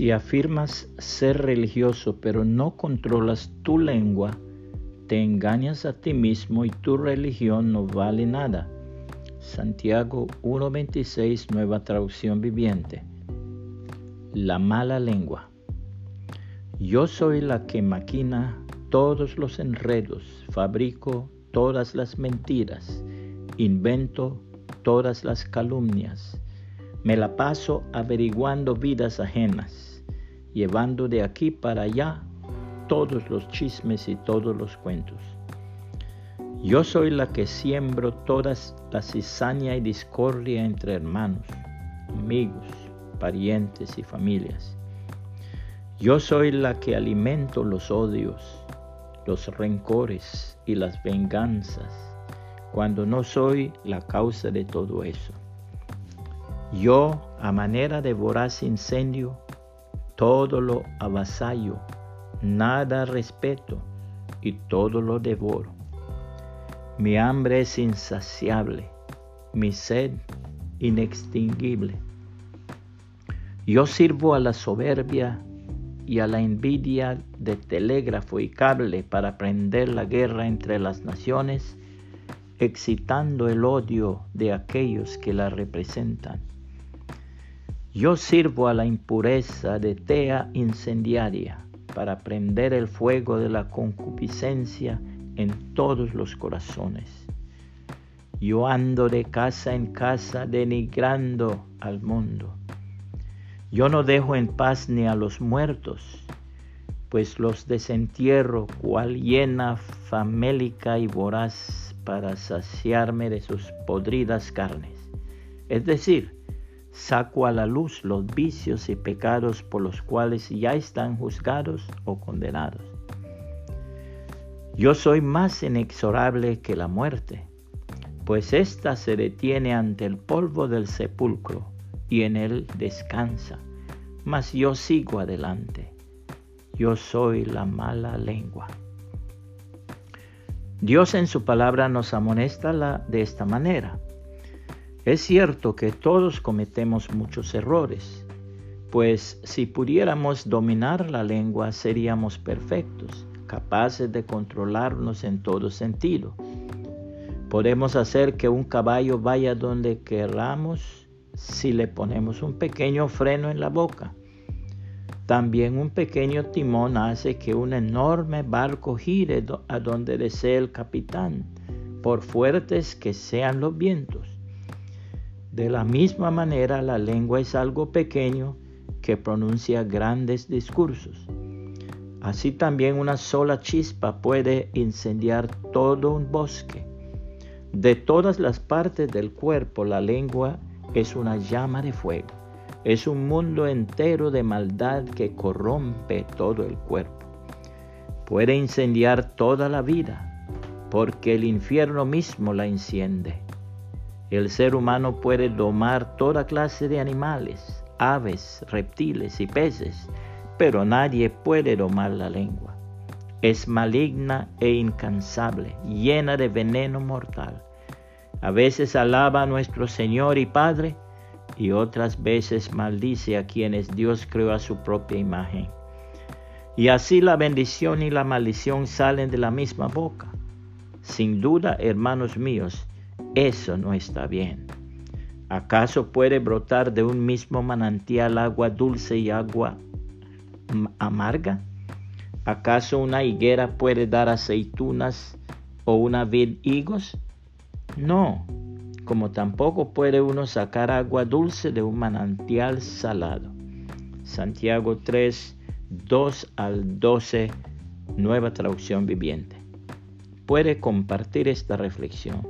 Si afirmas ser religioso pero no controlas tu lengua, te engañas a ti mismo y tu religión no vale nada. Santiago 1.26, nueva traducción viviente. La mala lengua. Yo soy la que maquina todos los enredos, fabrico todas las mentiras, invento todas las calumnias. Me la paso averiguando vidas ajenas, llevando de aquí para allá todos los chismes y todos los cuentos. Yo soy la que siembro todas la cizaña y discordia entre hermanos, amigos, parientes y familias. Yo soy la que alimento los odios, los rencores y las venganzas, cuando no soy la causa de todo eso. Yo, a manera de voraz incendio, todo lo avasallo, nada respeto y todo lo devoro. Mi hambre es insaciable, mi sed inextinguible. Yo sirvo a la soberbia y a la envidia de telégrafo y cable para prender la guerra entre las naciones, excitando el odio de aquellos que la representan. Yo sirvo a la impureza de tea incendiaria para prender el fuego de la concupiscencia en todos los corazones. Yo ando de casa en casa denigrando al mundo yo no dejo en paz ni a los muertos, pues los desentierro cual llena famélica y voraz para saciarme de sus podridas carnes. Es decir, saco a la luz los vicios y pecados por los cuales ya están juzgados o condenados. Yo soy más inexorable que la muerte, pues ésta se detiene ante el polvo del sepulcro y en él descansa. Mas yo sigo adelante. Yo soy la mala lengua. Dios en su palabra nos amonesta de esta manera. Es cierto que todos cometemos muchos errores, pues si pudiéramos dominar la lengua seríamos perfectos, capaces de controlarnos en todo sentido. Podemos hacer que un caballo vaya donde queramos si le ponemos un pequeño freno en la boca. También un pequeño timón hace que un enorme barco gire a donde desee el capitán, por fuertes que sean los vientos. De la misma manera, la lengua es algo pequeño que pronuncia grandes discursos. Así también una sola chispa puede incendiar todo un bosque. De todas las partes del cuerpo, la lengua es una llama de fuego. Es un mundo entero de maldad que corrompe todo el cuerpo. Puede incendiar toda la vida, porque el infierno mismo la enciende. El ser humano puede domar toda clase de animales, aves, reptiles y peces, pero nadie puede domar la lengua. Es maligna e incansable, llena de veneno mortal a veces alaba a nuestro Señor y Padre y otras veces maldice a quienes Dios creó a su propia imagen. Y así la bendición y la maldición salen de la misma boca. Sin duda, hermanos míos, eso no está bien. ¿Acaso puede brotar de un mismo manantial agua dulce y agua amarga? ¿Acaso una higuera puede dar aceitunas o una vid higos? No, como tampoco puede uno sacar agua dulce de un manantial salado. Santiago 3, 2 al 12, nueva traducción viviente. Puede compartir esta reflexión